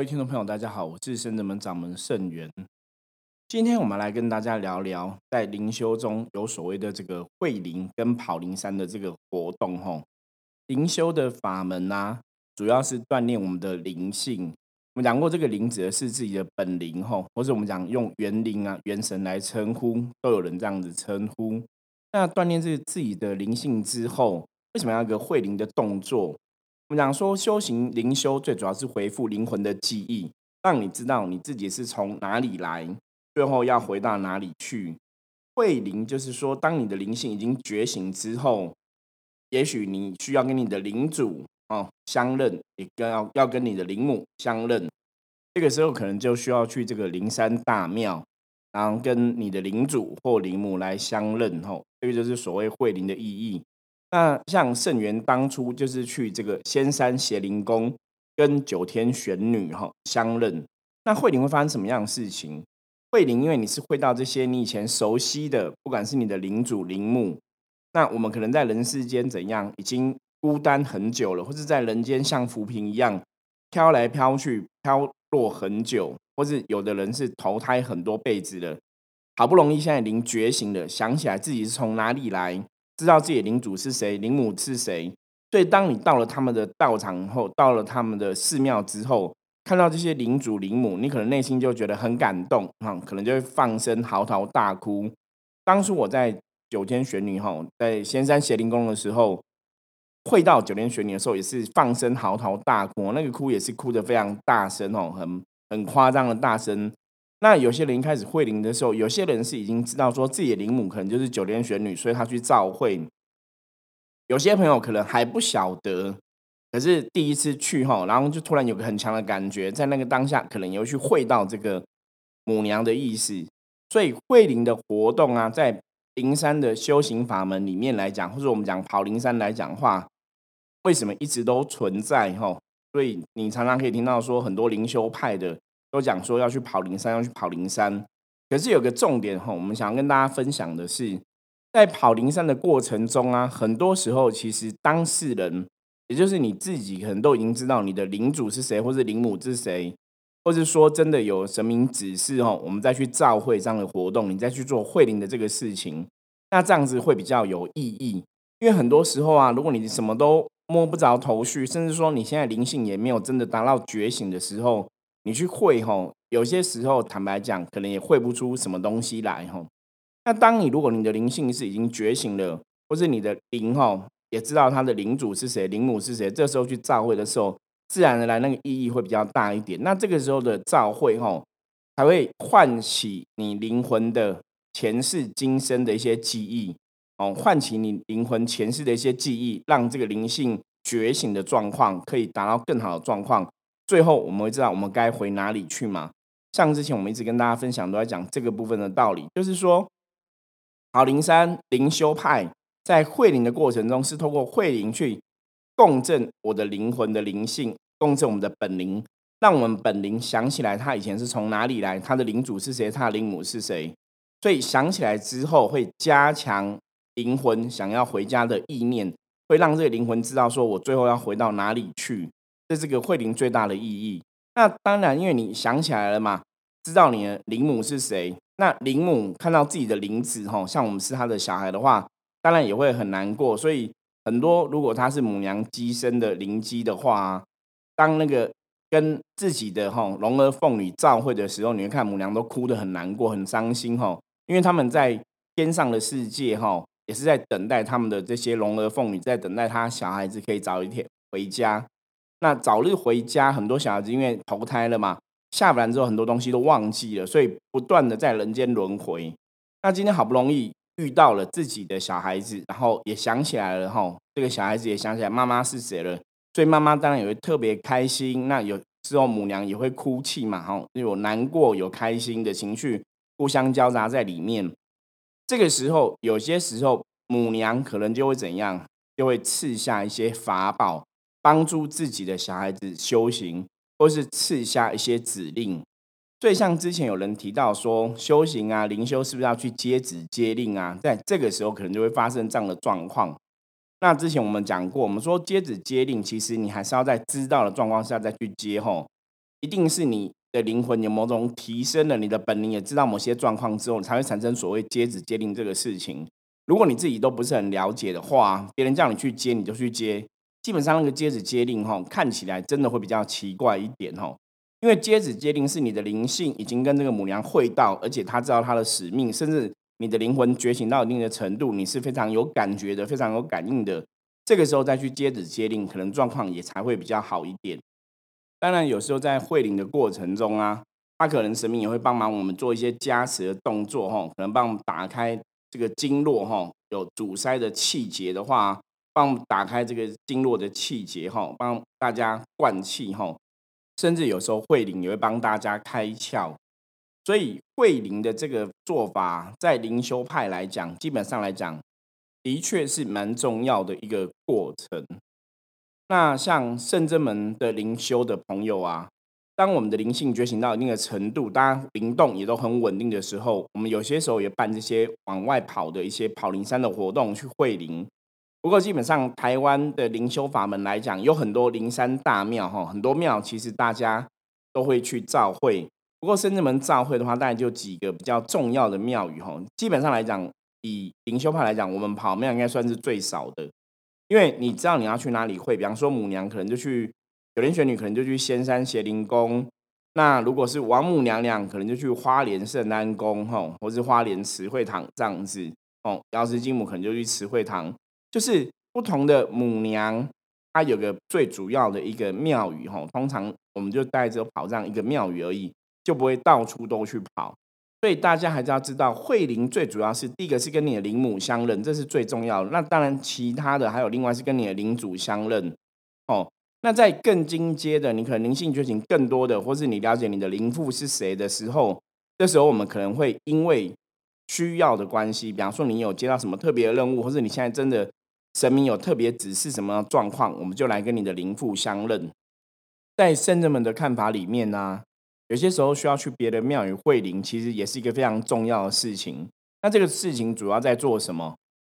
各位听众朋友，大家好，我是圣德门掌门圣元。今天我们来跟大家聊聊，在灵修中有所谓的这个会灵跟跑灵山的这个活动。吼，灵修的法门啊，主要是锻炼我们的灵性。我们讲过，这个灵指的是自己的本灵，吼，或者我们讲用元灵啊、元神来称呼，都有人这样子称呼。那锻炼这自己的灵性之后，为什么要一个会灵的动作？我们讲说修行灵修，最主要是回复灵魂的记忆，让你知道你自己是从哪里来，最后要回到哪里去。会灵就是说，当你的灵性已经觉醒之后，也许你需要跟你的灵主哦相认，也跟要要跟你的灵母相认。这个时候可能就需要去这个灵山大庙，然后跟你的灵主或灵母来相认。吼，这个就是所谓会灵的意义。那像圣元当初就是去这个仙山邪灵宫跟九天玄女哈相认，那慧灵会发生什么样的事情？慧灵因为你是会到这些你以前熟悉的，不管是你的灵主灵母，那我们可能在人世间怎样已经孤单很久了，或者在人间像浮萍一样飘来飘去、飘落很久，或是有的人是投胎很多辈子了，好不容易现在灵觉醒了，想起来自己是从哪里来。知道自己的领主是谁，领母是谁，所以当你到了他们的道场后，到了他们的寺庙之后，看到这些领主领母，你可能内心就觉得很感动，哈，可能就会放声嚎啕大哭。当初我在九天玄女哈，在仙山邪灵宫的时候，会到九天玄女的时候，也是放声嚎啕大哭，那个哭也是哭得非常大声哦，很很夸张的大声。那有些人开始会灵的时候，有些人是已经知道说自己的灵母可能就是九天玄女，所以他去召会。有些朋友可能还不晓得，可是第一次去哈，然后就突然有个很强的感觉，在那个当下可能又去会到这个母娘的意思。所以会灵的活动啊，在灵山的修行法门里面来讲，或者我们讲跑灵山来讲话，为什么一直都存在哈？所以你常常可以听到说很多灵修派的。都讲说要去跑灵山，要去跑灵山。可是有个重点哈，我们想要跟大家分享的是，在跑灵山的过程中啊，很多时候其实当事人，也就是你自己，可能都已经知道你的灵主是谁，或是灵母是谁，或是说真的有神明指示哈，我们再去召会这样的活动，你再去做会灵的这个事情，那这样子会比较有意义。因为很多时候啊，如果你什么都摸不着头绪，甚至说你现在灵性也没有真的达到觉醒的时候，你去会吼，有些时候坦白讲，可能也会不出什么东西来吼。那当你如果你的灵性是已经觉醒了，或是你的灵吼也知道他的灵主是谁、灵母是谁，这时候去召会的时候，自然而然那个意义会比较大一点。那这个时候的召会吼，才会唤起你灵魂的前世今生的一些记忆哦，唤起你灵魂前世的一些记忆，让这个灵性觉醒的状况可以达到更好的状况。最后我们会知道我们该回哪里去嘛？像之前我们一直跟大家分享，都在讲这个部分的道理，就是说，好灵山灵修派在会灵的过程中，是通过会灵去共振我的灵魂的灵性，共振我们的本灵，让我们本灵想起来他以前是从哪里来，他的灵主是谁，他的灵母是谁。所以想起来之后，会加强灵魂想要回家的意念，会让这个灵魂知道说我最后要回到哪里去。这是个慧灵最大的意义。那当然，因为你想起来了嘛，知道你的灵母是谁。那灵母看到自己的灵子，吼，像我们是他的小孩的话，当然也会很难过。所以很多如果他是母娘鸡生的灵鸡的话，当那个跟自己的吼龙儿凤女召会的时候，你会看母娘都哭得很难过、很伤心，吼，因为他们在天上的世界，吼，也是在等待他们的这些龙儿凤女，在等待他小孩子可以早一天回家。那早日回家，很多小孩子因为投胎了嘛，下凡之后很多东西都忘记了，所以不断的在人间轮回。那今天好不容易遇到了自己的小孩子，然后也想起来了哈，这个小孩子也想起来妈妈是谁了，所以妈妈当然也会特别开心。那有时候母娘也会哭泣嘛，哈，有难过有开心的情绪互相交杂在里面。这个时候，有些时候母娘可能就会怎样，就会赐下一些法宝。帮助自己的小孩子修行，或是赐下一些指令。所以，像之前有人提到说，修行啊，灵修是不是要去接旨接令啊？在这个时候，可能就会发生这样的状况。那之前我们讲过，我们说接旨接令，其实你还是要在知道的状况下再去接吼。一定是你的灵魂有某种提升了，你的本灵也知道某些状况之后，才会产生所谓接旨接令这个事情。如果你自己都不是很了解的话，别人叫你去接，你就去接，基本上那个接子接令哈，看起来真的会比较奇怪一点哈。因为接子接令是你的灵性已经跟这个母娘会到，而且他知道他的使命，甚至你的灵魂觉醒到一定的程度，你是非常有感觉的，非常有感应的。这个时候再去接子接令，可能状况也才会比较好一点。当然，有时候在会灵的过程中啊，他可能神明也会帮忙我们做一些加持的动作哈，可能帮我们打开这个经络哈，有阻塞的气节的话，帮打开这个经络的气节哈，帮大家灌气哈。甚至有时候慧灵也会帮大家开窍，所以慧灵的这个做法，在灵修派来讲，基本上来讲，的确是蛮重要的一个过程。那像圣真门的灵修的朋友啊，当我们的灵性觉醒到一定的程度，大家灵动也都很稳定的时候，我们有些时候也办这些往外跑的一些跑灵山的活动去会灵。不过，基本上台湾的灵修法门来讲，有很多灵山大庙哈，很多庙其实大家都会去造会。不过，深圳门造会的话，大概就几个比较重要的庙宇哈。基本上来讲，以灵修派来讲，我们跑庙应该算是最少的，因为你知道你要去哪里会，比方说母娘可能就去九莲玄女，可能就去仙山邪灵宫；那如果是王母娘娘，可能就去花莲圣安宫哈，或是花莲慈惠堂这样子哦。瑶池金母可能就去慈惠堂。就是不同的母娘，它有个最主要的一个庙宇哈。通常我们就带着跑这样一个庙宇而已，就不会到处都去跑。所以大家还是要知道，慧灵最主要是第一个是跟你的灵母相认，这是最重要的。那当然，其他的还有另外是跟你的灵主相认哦。那在更进阶的，你可能灵性觉醒更多的，或是你了解你的灵父是谁的时候，这时候我们可能会因为需要的关系，比方说你有接到什么特别的任务，或是你现在真的。神明有特别指示什么状况，我们就来跟你的灵父相认。在圣人们的看法里面呢，有些时候需要去别的庙宇会灵，其实也是一个非常重要的事情。那这个事情主要在做什么？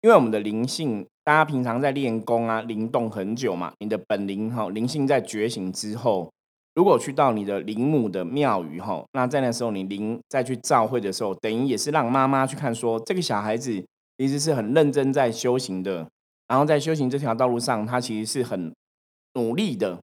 因为我们的灵性，大家平常在练功啊，灵动很久嘛，你的本灵哈，灵性在觉醒之后，如果去到你的灵母的庙宇哈，那在那时候你灵再去召会的时候，等于也是让妈妈去看说，这个小孩子其实是很认真在修行的。然后在修行这条道路上，他其实是很努力的。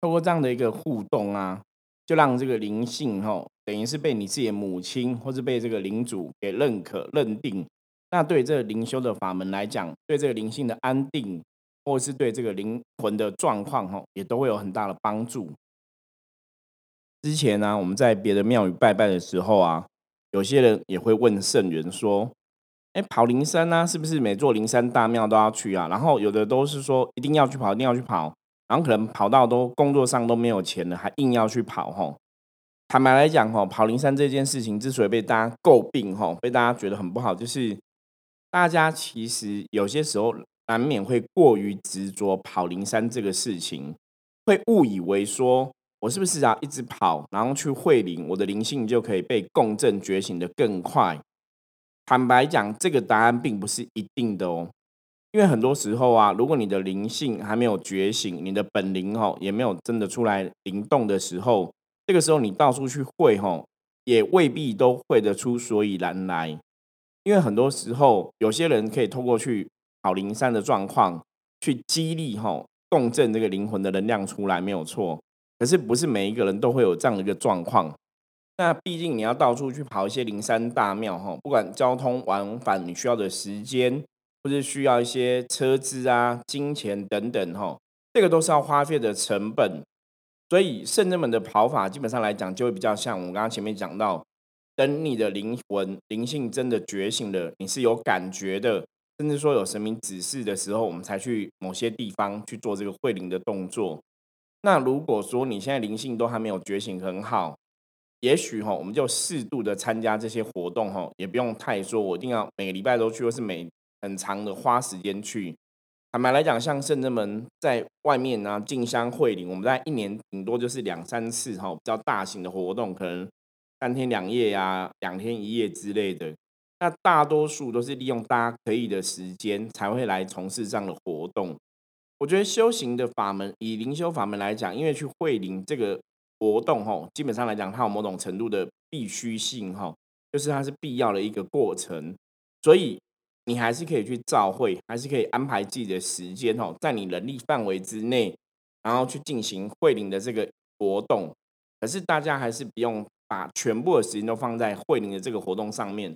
透过这样的一个互动啊，就让这个灵性哈，等于是被你自己的母亲或是被这个领主给认可、认定。那对这个灵修的法门来讲，对这个灵性的安定，或是对这个灵魂的状况哈，也都会有很大的帮助。之前呢，我们在别的庙宇拜拜的时候啊，有些人也会问圣人说。哎，跑灵山呢，是不是每座灵山大庙都要去啊？然后有的都是说一定要去跑，一定要去跑，然后可能跑到都工作上都没有钱了，还硬要去跑吼。坦白来讲吼，跑灵山这件事情之所以被大家诟病吼，被大家觉得很不好，就是大家其实有些时候难免会过于执着跑灵山这个事情，会误以为说我是不是要一直跑，然后去会灵，我的灵性就可以被共振觉醒的更快。坦白讲，这个答案并不是一定的哦，因为很多时候啊，如果你的灵性还没有觉醒，你的本灵吼也没有真的出来灵动的时候，这个时候你到处去会吼，也未必都会得出所以然来。因为很多时候，有些人可以透过去跑灵山的状况，去激励吼共振这个灵魂的能量出来，没有错。可是不是每一个人都会有这样的一个状况。那毕竟你要到处去跑一些灵山大庙哈，不管交通往返你需要的时间，或是需要一些车资啊、金钱等等哈，这个都是要花费的成本。所以圣人们的跑法基本上来讲，就会比较像我们刚刚前面讲到，等你的灵魂灵性真的觉醒了，你是有感觉的，甚至说有神明指示的时候，我们才去某些地方去做这个会灵的动作。那如果说你现在灵性都还没有觉醒很好，也许哈，我们就适度的参加这些活动哈，也不用太说，我一定要每个礼拜都去，或是每很长的花时间去。坦白来讲，像圣人们在外面呢进香会灵，我们在一年顶多就是两三次哈，比较大型的活动，可能三天两夜呀、两天一夜之类的。那大多数都是利用大家可以的时间，才会来从事这样的活动。我觉得修行的法门，以灵修法门来讲，因为去会灵这个。活动吼，基本上来讲，它有某种程度的必须性吼，就是它是必要的一个过程，所以你还是可以去召会，还是可以安排自己的时间吼，在你能力范围之内，然后去进行会灵的这个活动。可是大家还是不用把全部的时间都放在会灵的这个活动上面，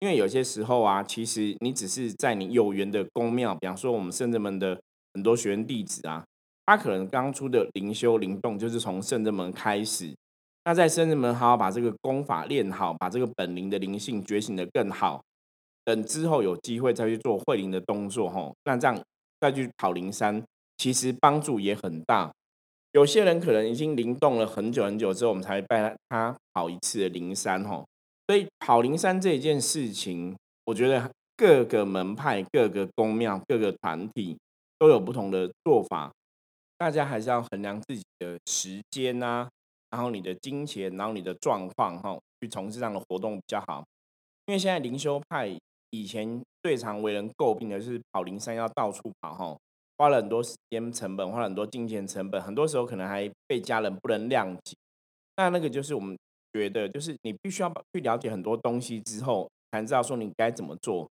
因为有些时候啊，其实你只是在你有缘的宫庙，比方说我们圣人们的很多学员弟子啊。他可能刚出的灵修灵动，就是从圣人门开始。那在圣人门好好把这个功法练好，把这个本灵的灵性觉醒的更好。等之后有机会再去做慧灵的动作，吼，那这样再去跑灵山，其实帮助也很大。有些人可能已经灵动了很久很久之后，我们才会拜他跑一次的灵山，吼。所以跑灵山这一件事情，我觉得各个门派、各个宫庙、各个团体都有不同的做法。大家还是要衡量自己的时间呐，然后你的金钱，然后你的状况哈，去从事这样的活动比较好。因为现在灵修派以前最常为人诟病的是跑灵山要到处跑哈，花了很多时间成本，花了很多金钱成本，很多时候可能还被家人不能谅解。那那个就是我们觉得，就是你必须要去了解很多东西之后，才知道说你该怎么做，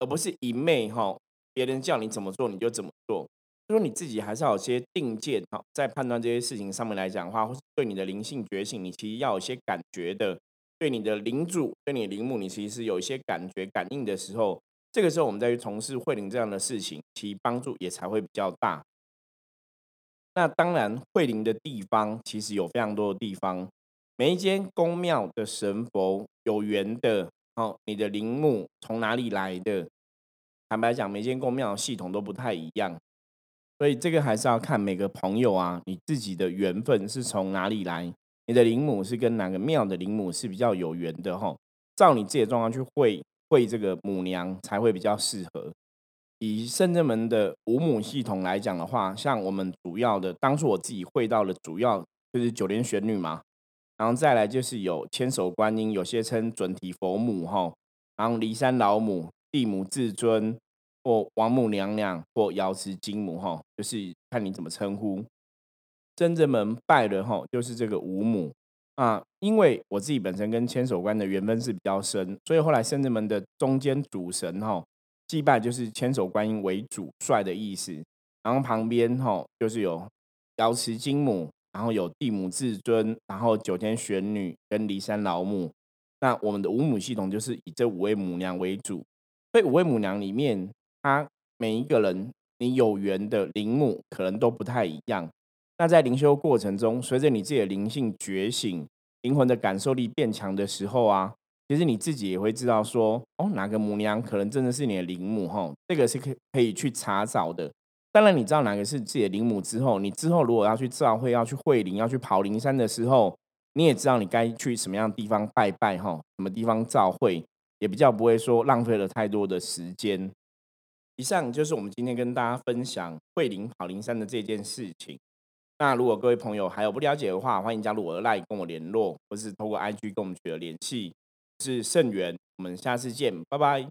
而不是一昧哈，别人叫你怎么做你就怎么做。就说你自己还是要有些定见，好，在判断这些事情上面来讲的话，或是对你的灵性觉醒，你其实要有些感觉的；对你的灵主、对你的灵母，你其实有一些感觉、感应的时候，这个时候我们再去从事慧灵这样的事情，其帮助也才会比较大。那当然，慧灵的地方其实有非常多的地方，每一间宫庙的神佛有缘的，哦，你的灵母从哪里来的？坦白讲，每间宫庙系统都不太一样。所以这个还是要看每个朋友啊，你自己的缘分是从哪里来，你的灵母是跟哪个庙的灵母是比较有缘的哈。照你自己的状况去会会这个母娘才会比较适合。以圣正门的五母系统来讲的话，像我们主要的当初我自己会到的主要就是九莲玄女嘛，然后再来就是有千手观音，有些称准提佛母哈，然后骊山老母、地母至尊。或王母娘娘，或瑶池金母，哈，就是看你怎么称呼。真正门拜的哈，就是这个五母啊。因为我自己本身跟千手观的缘分是比较深，所以后来深圳门的中间主神哈，祭拜就是千手观音为主帅的意思。然后旁边哈，就是有瑶池金母，然后有地母至尊，然后九天玄女跟骊山老母。那我们的五母系统就是以这五位母娘为主，所以五位母娘里面。他每一个人，你有缘的灵母可能都不太一样。那在灵修过程中，随着你自己的灵性觉醒、灵魂的感受力变强的时候啊，其实你自己也会知道说，哦，哪个母娘可能真的是你的灵母哈？这个是可可以去查找的。当然，你知道哪个是自己的灵母之后，你之后如果要去召会、要去会灵、要去跑灵山的时候，你也知道你该去什么样的地方拜拜哈？什么地方召会，也比较不会说浪费了太多的时间。以上就是我们今天跟大家分享桂林跑灵山的这件事情。那如果各位朋友还有不了解的话，欢迎加入我的 LINE 跟我联络，或是透过 IG 跟我们取得联系。是盛元，我们下次见，拜拜。